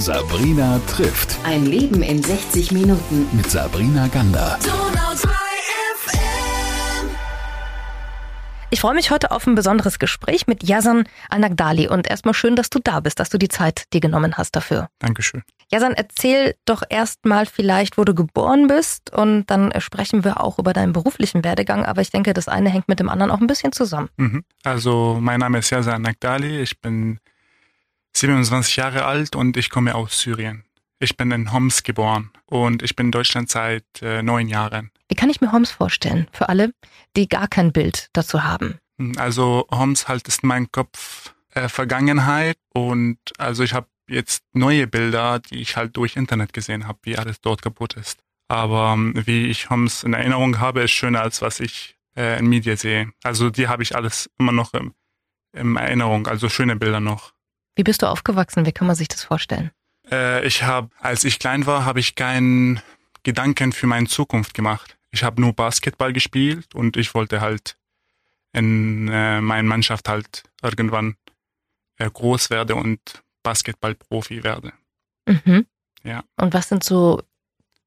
Sabrina trifft. Ein Leben in 60 Minuten. Mit Sabrina Gander. Ich freue mich heute auf ein besonderes Gespräch mit Yazan Al-Nagdali und erstmal schön, dass du da bist, dass du die Zeit dir genommen hast dafür. Dankeschön. Yazan, erzähl doch erstmal vielleicht, wo du geboren bist und dann sprechen wir auch über deinen beruflichen Werdegang, aber ich denke, das eine hängt mit dem anderen auch ein bisschen zusammen. Mhm. Also, mein Name ist Yazan Nagdali, ich bin 27 Jahre alt und ich komme aus Syrien. Ich bin in Homs geboren und ich bin in Deutschland seit äh, neun Jahren. Wie kann ich mir Homs vorstellen, für alle, die gar kein Bild dazu haben? Hm, also Homs halt ist mein Kopf äh, Vergangenheit und also ich habe jetzt neue Bilder, die ich halt durch Internet gesehen habe, wie alles dort kaputt ist. Aber ähm, wie ich Homs in Erinnerung habe, ist schöner als was ich äh, in Media sehe. Also die habe ich alles immer noch im, im Erinnerung, also schöne Bilder noch. Wie bist du aufgewachsen? Wie kann man sich das vorstellen? Äh, ich habe, als ich klein war, habe ich keinen Gedanken für meine Zukunft gemacht ich habe nur Basketball gespielt und ich wollte halt in äh, meiner Mannschaft halt irgendwann äh, groß werde und Basketballprofi werde. Mhm. Ja. Und was sind so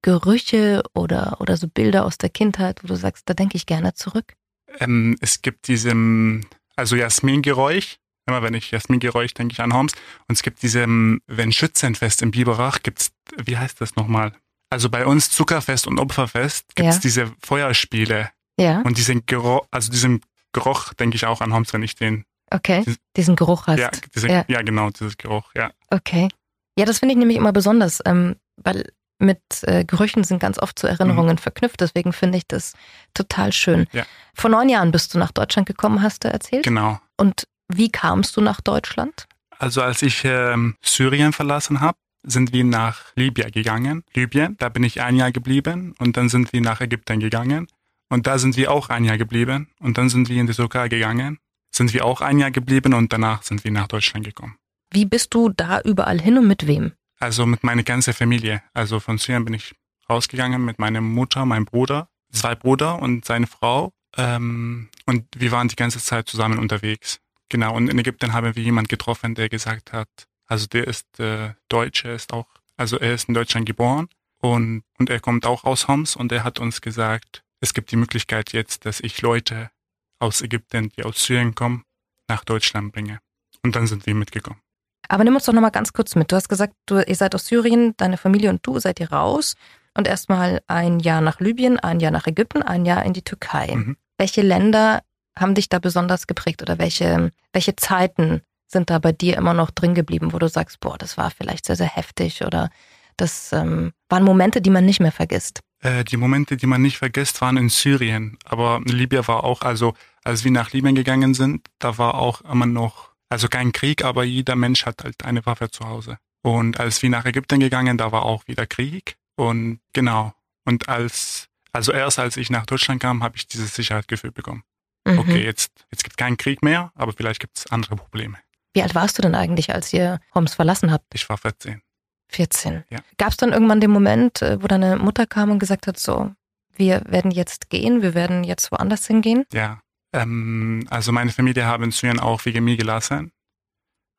Gerüche oder, oder so Bilder aus der Kindheit, wo du sagst, da denke ich gerne zurück? Ähm, es gibt diesem, also Jasmingeräusch. Immer wenn ich Jasmingeräusch denke ich an Holmes. Und es gibt diesem, wenn Schützenfest im Biberach gibt's, wie heißt das nochmal? Also bei uns Zuckerfest und Opferfest gibt es ja. diese Feuerspiele. Ja. Und diesen Geruch, also diesen Geruch denke ich auch an Homs, wenn ich den. Okay. Diesen Geruch hast. Ja, diese, ja. ja, genau, dieses Geruch, ja. Okay. Ja, das finde ich nämlich immer besonders, ähm, weil mit äh, Gerüchen sind ganz oft zu Erinnerungen mhm. verknüpft. Deswegen finde ich das total schön. Ja. Vor neun Jahren bist du nach Deutschland gekommen, hast du erzählt? Genau. Und wie kamst du nach Deutschland? Also als ich ähm, Syrien verlassen habe, sind wir nach Libyen gegangen. Libyen, da bin ich ein Jahr geblieben und dann sind wir nach Ägypten gegangen und da sind wir auch ein Jahr geblieben und dann sind wir in die Türkei gegangen, sind wir auch ein Jahr geblieben und danach sind wir nach Deutschland gekommen. Wie bist du da überall hin und mit wem? Also mit meiner ganzen Familie. Also von Syrien bin ich rausgegangen mit meiner Mutter, meinem Bruder, zwei Brüder und seine Frau. Ähm, und wir waren die ganze Zeit zusammen unterwegs. Genau, und in Ägypten haben wir jemanden getroffen, der gesagt hat, also der ist äh, Deutsch, er ist auch, also er ist in Deutschland geboren und, und er kommt auch aus Homs und er hat uns gesagt, es gibt die Möglichkeit jetzt, dass ich Leute aus Ägypten, die aus Syrien kommen, nach Deutschland bringe. Und dann sind wir mitgekommen. Aber nimm uns doch nochmal ganz kurz mit. Du hast gesagt, du, ihr seid aus Syrien, deine Familie und du seid hier raus und erstmal ein Jahr nach Libyen, ein Jahr nach Ägypten, ein Jahr in die Türkei. Mhm. Welche Länder haben dich da besonders geprägt oder welche, welche Zeiten sind da bei dir immer noch drin geblieben, wo du sagst, boah, das war vielleicht sehr, sehr heftig oder das ähm, waren Momente, die man nicht mehr vergisst? Äh, die Momente, die man nicht vergisst, waren in Syrien. Aber Libyen war auch, also als wir nach Libyen gegangen sind, da war auch immer noch, also kein Krieg, aber jeder Mensch hat halt eine Waffe zu Hause. Und als wir nach Ägypten gegangen, da war auch wieder Krieg. Und genau. Und als, also erst als ich nach Deutschland kam, habe ich dieses Sicherheitsgefühl bekommen. Mhm. Okay, jetzt, jetzt gibt es keinen Krieg mehr, aber vielleicht gibt es andere Probleme. Wie alt warst du denn eigentlich, als ihr Homs verlassen habt? Ich war 14. 14. Ja. Gab es dann irgendwann den Moment, äh, wo deine Mutter kam und gesagt hat, so, wir werden jetzt gehen, wir werden jetzt woanders hingehen? Ja, ähm, also meine Familie haben Syrien auch wegen mir gelassen,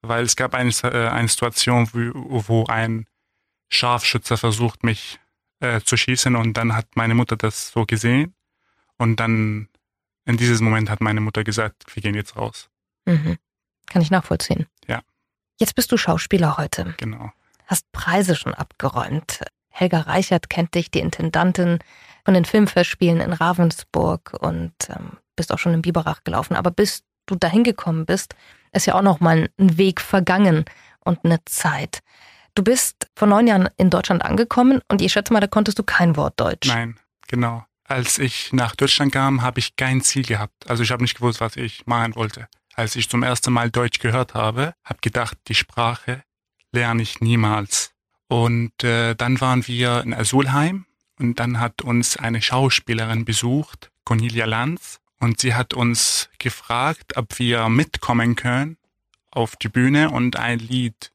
weil es gab eine, äh, eine Situation, wo, wo ein Scharfschützer versucht, mich äh, zu schießen und dann hat meine Mutter das so gesehen und dann in diesem Moment hat meine Mutter gesagt, wir gehen jetzt raus. Mhm. Kann ich nachvollziehen. Ja. Jetzt bist du Schauspieler heute. Genau. Hast Preise schon abgeräumt. Helga Reichert kennt dich, die Intendantin von den Filmfestspielen in Ravensburg und ähm, bist auch schon in Biberach gelaufen. Aber bis du dahin gekommen bist, ist ja auch noch mal ein Weg vergangen und eine Zeit. Du bist vor neun Jahren in Deutschland angekommen und ich schätze mal, da konntest du kein Wort Deutsch. Nein, genau. Als ich nach Deutschland kam, habe ich kein Ziel gehabt. Also ich habe nicht gewusst, was ich machen wollte als ich zum ersten Mal Deutsch gehört habe, habe gedacht, die Sprache lerne ich niemals. Und äh, dann waren wir in Asulheim und dann hat uns eine Schauspielerin besucht, Cornelia Lanz, und sie hat uns gefragt, ob wir mitkommen können auf die Bühne und ein Lied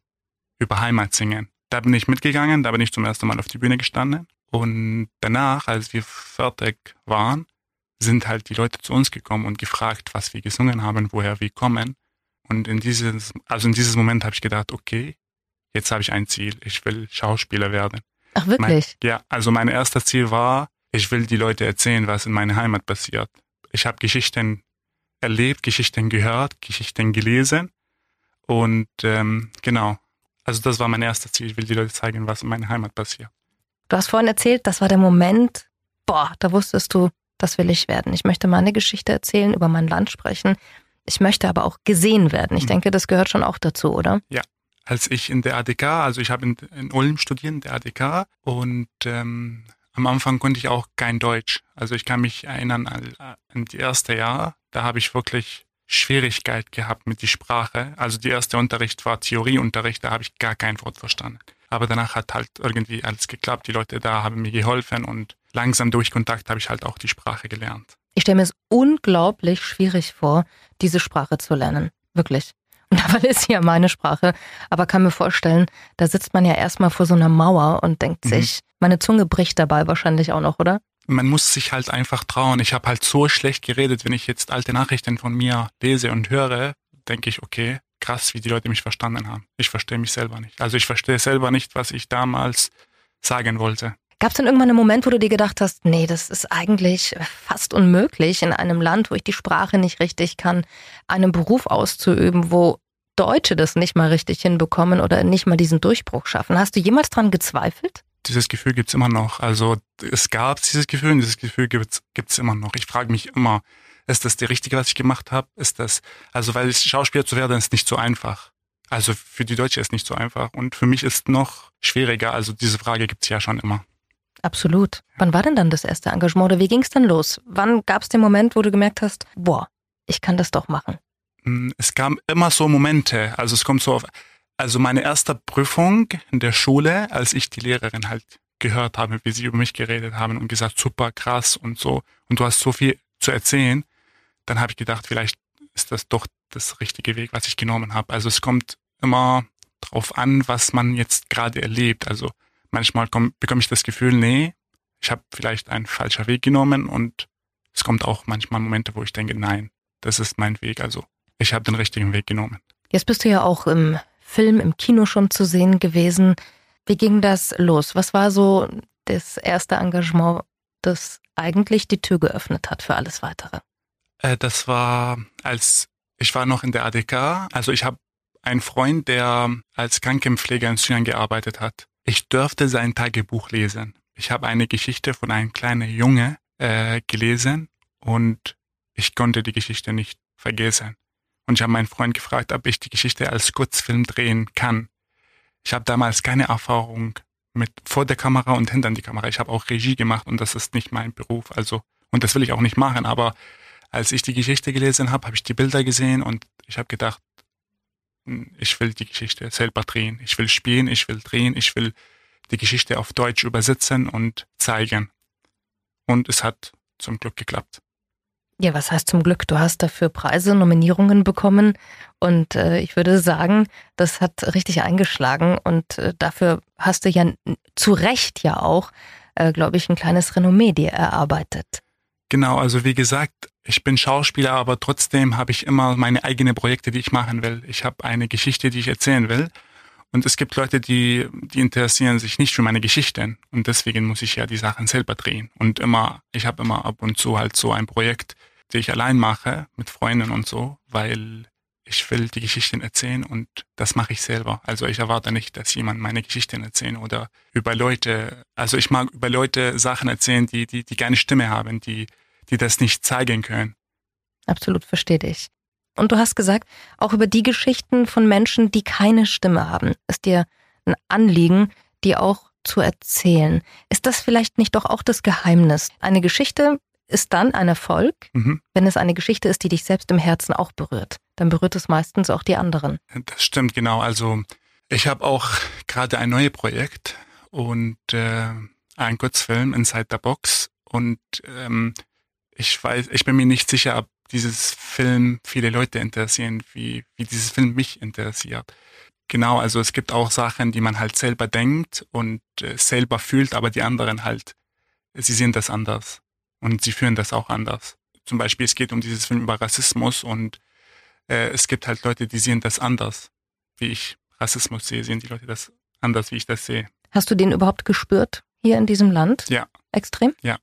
über Heimat singen. Da bin ich mitgegangen, da bin ich zum ersten Mal auf die Bühne gestanden. Und danach, als wir fertig waren, sind halt die Leute zu uns gekommen und gefragt, was wir gesungen haben, woher wir kommen. Und in dieses, also in dieses Moment habe ich gedacht, okay, jetzt habe ich ein Ziel, ich will Schauspieler werden. Ach wirklich? Mein, ja, also mein erstes Ziel war, ich will die Leute erzählen, was in meiner Heimat passiert. Ich habe Geschichten erlebt, Geschichten gehört, Geschichten gelesen und ähm, genau. Also das war mein erstes Ziel. Ich will die Leute zeigen, was in meiner Heimat passiert. Du hast vorhin erzählt, das war der Moment, boah, da wusstest du, das will ich werden. Ich möchte meine Geschichte erzählen, über mein Land sprechen. Ich möchte aber auch gesehen werden. Ich mhm. denke, das gehört schon auch dazu, oder? Ja. Als ich in der ADK, also ich habe in, in Ulm studiert, in der ADK, und ähm, am Anfang konnte ich auch kein Deutsch. Also ich kann mich erinnern an, an die erste Jahr, da habe ich wirklich Schwierigkeit gehabt mit der Sprache. Also die erste Unterricht war Theorieunterricht, da habe ich gar kein Wort verstanden. Aber danach hat halt irgendwie alles geklappt. Die Leute da haben mir geholfen und langsam durch Kontakt habe ich halt auch die Sprache gelernt. Ich stelle mir es unglaublich schwierig vor, diese Sprache zu lernen. Wirklich. Und dabei ist sie ja meine Sprache. Aber kann mir vorstellen, da sitzt man ja erstmal vor so einer Mauer und denkt mhm. sich, meine Zunge bricht dabei wahrscheinlich auch noch, oder? Man muss sich halt einfach trauen. Ich habe halt so schlecht geredet, wenn ich jetzt alte Nachrichten von mir lese und höre, denke ich, okay, krass, wie die Leute mich verstanden haben. Ich verstehe mich selber nicht. Also ich verstehe selber nicht, was ich damals sagen wollte. Gab es denn irgendwann einen Moment, wo du dir gedacht hast, nee, das ist eigentlich fast unmöglich, in einem Land, wo ich die Sprache nicht richtig kann, einen Beruf auszuüben, wo Deutsche das nicht mal richtig hinbekommen oder nicht mal diesen Durchbruch schaffen? Hast du jemals dran gezweifelt? Dieses Gefühl gibt's immer noch. Also es gab dieses Gefühl und dieses Gefühl gibt's gibt's immer noch. Ich frage mich immer, ist das der richtige, was ich gemacht habe? Ist das, also weil Schauspieler zu werden, ist nicht so einfach. Also für die Deutsche ist nicht so einfach. Und für mich ist noch schwieriger. Also diese Frage gibt's ja schon immer. Absolut. Wann war denn dann das erste Engagement oder wie ging's denn los? Wann gab's den Moment, wo du gemerkt hast, boah, ich kann das doch machen? Hm, es kam immer so Momente. Also es kommt so auf, also meine erste Prüfung in der Schule, als ich die Lehrerin halt gehört habe, wie sie über mich geredet haben und gesagt, super krass und so. Und du hast so viel zu erzählen dann habe ich gedacht, vielleicht ist das doch das richtige Weg, was ich genommen habe. Also es kommt immer drauf an, was man jetzt gerade erlebt. Also manchmal komm, bekomme ich das Gefühl, nee, ich habe vielleicht einen falschen Weg genommen und es kommt auch manchmal Momente, wo ich denke, nein, das ist mein Weg. Also ich habe den richtigen Weg genommen. Jetzt bist du ja auch im Film, im Kino schon zu sehen gewesen. Wie ging das los? Was war so das erste Engagement, das eigentlich die Tür geöffnet hat für alles weitere? Äh, das war, als ich war noch in der ADK. Also ich habe einen Freund, der als Krankenpfleger in Syrien gearbeitet hat. Ich durfte sein Tagebuch lesen. Ich habe eine Geschichte von einem kleinen Junge äh, gelesen und ich konnte die Geschichte nicht vergessen. Und ich habe meinen Freund gefragt, ob ich die Geschichte als Kurzfilm drehen kann. Ich habe damals keine Erfahrung mit vor der Kamera und hinter die Kamera. Ich habe auch Regie gemacht und das ist nicht mein Beruf. Also und das will ich auch nicht machen. Aber als ich die Geschichte gelesen habe, habe ich die Bilder gesehen und ich habe gedacht, hm, ich will die Geschichte selber drehen. Ich will spielen, ich will drehen, ich will die Geschichte auf Deutsch übersetzen und zeigen. Und es hat zum Glück geklappt. Ja, was heißt zum Glück? Du hast dafür Preise, Nominierungen bekommen und äh, ich würde sagen, das hat richtig eingeschlagen und äh, dafür hast du ja zu Recht ja auch, äh, glaube ich, ein kleines Renommee dir erarbeitet. Genau, also wie gesagt, ich bin Schauspieler, aber trotzdem habe ich immer meine eigenen Projekte, die ich machen will. Ich habe eine Geschichte, die ich erzählen will. Und es gibt Leute, die, die interessieren sich nicht für meine Geschichten. Und deswegen muss ich ja die Sachen selber drehen. Und immer, ich habe immer ab und zu halt so ein Projekt, das ich allein mache, mit Freunden und so, weil ich will die Geschichten erzählen und das mache ich selber. Also ich erwarte nicht, dass jemand meine Geschichten erzählen oder über Leute, also ich mag über Leute Sachen erzählen, die, die, die keine Stimme haben, die, die das nicht zeigen können. Absolut, verstehe dich. Und du hast gesagt, auch über die Geschichten von Menschen, die keine Stimme haben, ist dir ein Anliegen, die auch zu erzählen. Ist das vielleicht nicht doch auch das Geheimnis? Eine Geschichte ist dann ein Erfolg, mhm. wenn es eine Geschichte ist, die dich selbst im Herzen auch berührt. Dann berührt es meistens auch die anderen. Das stimmt, genau. Also ich habe auch gerade ein neues Projekt und äh, ein Kurzfilm Inside the Box und ähm, ich weiß, ich bin mir nicht sicher, ob dieses Film viele Leute interessieren, wie, wie dieses Film mich interessiert. Genau, also es gibt auch Sachen, die man halt selber denkt und äh, selber fühlt, aber die anderen halt, sie sehen das anders und sie fühlen das auch anders. Zum Beispiel, es geht um dieses Film über Rassismus und äh, es gibt halt Leute, die sehen das anders, wie ich Rassismus sehe, sehen die Leute das anders, wie ich das sehe. Hast du den überhaupt gespürt hier in diesem Land? Ja. Extrem? Ja.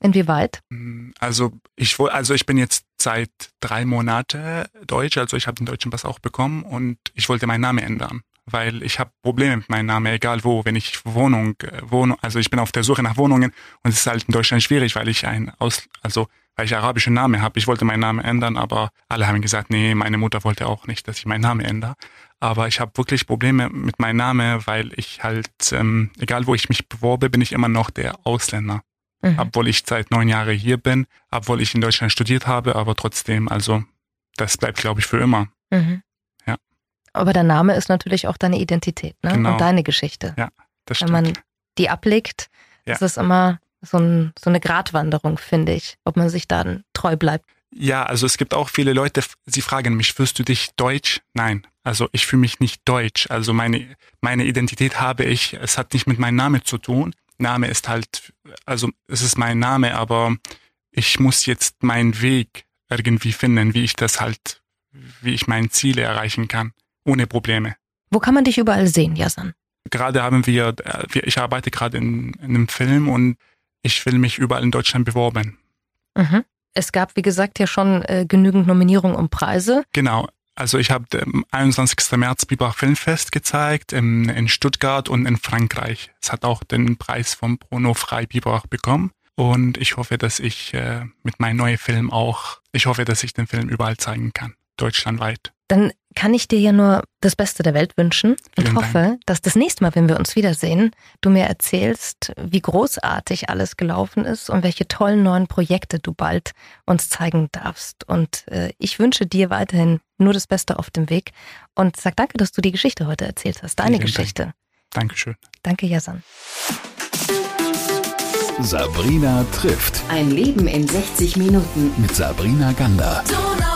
Inwieweit? Mm, Also ich also ich bin jetzt seit drei Monate Deutsch, also ich habe den deutschen Pass auch bekommen und ich wollte meinen Namen ändern, weil ich habe Probleme mit meinem Namen, egal wo, wenn ich Wohnung, äh, Wohnung, also ich bin auf der Suche nach Wohnungen und es ist halt in Deutschland schwierig, weil ich ein aus, also weil ich arabischen Namen habe. Ich wollte meinen Namen ändern, aber alle haben gesagt, nee, meine Mutter wollte auch nicht, dass ich meinen Namen ändere. Aber ich habe wirklich Probleme mit meinem Namen, weil ich halt, ähm, egal wo ich mich beworbe, bin ich immer noch der Ausländer Mhm. obwohl ich seit neun Jahren hier bin, obwohl ich in Deutschland studiert habe, aber trotzdem, also das bleibt, glaube ich, für immer. Mhm. Ja. Aber der Name ist natürlich auch deine Identität ne? Genau. und deine Geschichte. Ja, Das Wenn stimmt. man die ablegt, Ja. ist es immer so, ein, so eine Gratwanderung, finde ich, ob man sich dann treu bleibt. Ja, also es gibt auch viele Leute, sie fragen mich, fühlst du dich deutsch? Nein, also ich fühle mich nicht deutsch. Also meine, meine Identität habe ich, es hat nicht mit meinem Namen zu tun. Name ist halt, also es ist mein Name, aber ich muss jetzt meinen Weg irgendwie finden, wie ich das halt, wie ich meine Ziele erreichen kann, ohne Probleme. Wo kann man dich überall sehen, Yasan? Gerade haben wir, wir ich arbeite gerade in, in einem Film und ich will mich überall in Deutschland beworben. Mhm. Es gab, wie gesagt, ja schon äh, genügend Nominierungen und Preise. Genau. Also ich habe am 21. März Biber Filmfest gezeigt in, in Stuttgart und in Frankreich. Es hat auch den Preis von Bruno Frei Biberach bekommen. Und ich hoffe, dass ich äh, mit meinem neuen Film auch, ich hoffe, dass ich den Film überall zeigen kann, deutschlandweit. Dann kann ich dir ja nur das Beste der Welt wünschen und Vielen hoffe, dass das nächste Mal, wenn wir uns wiedersehen, du mir erzählst, wie großartig alles gelaufen ist und welche tollen neuen Projekte du bald uns zeigen darfst. Und äh, ich wünsche dir weiterhin nur das Beste auf dem Weg und sag danke, dass du die Geschichte heute erzählt hast, deine Vielen Dank. Geschichte. Dankeschön. Danke, Yasan. Sabrina trifft Ein Leben in 60 Minuten. mit Sabrina Gander. Donau 3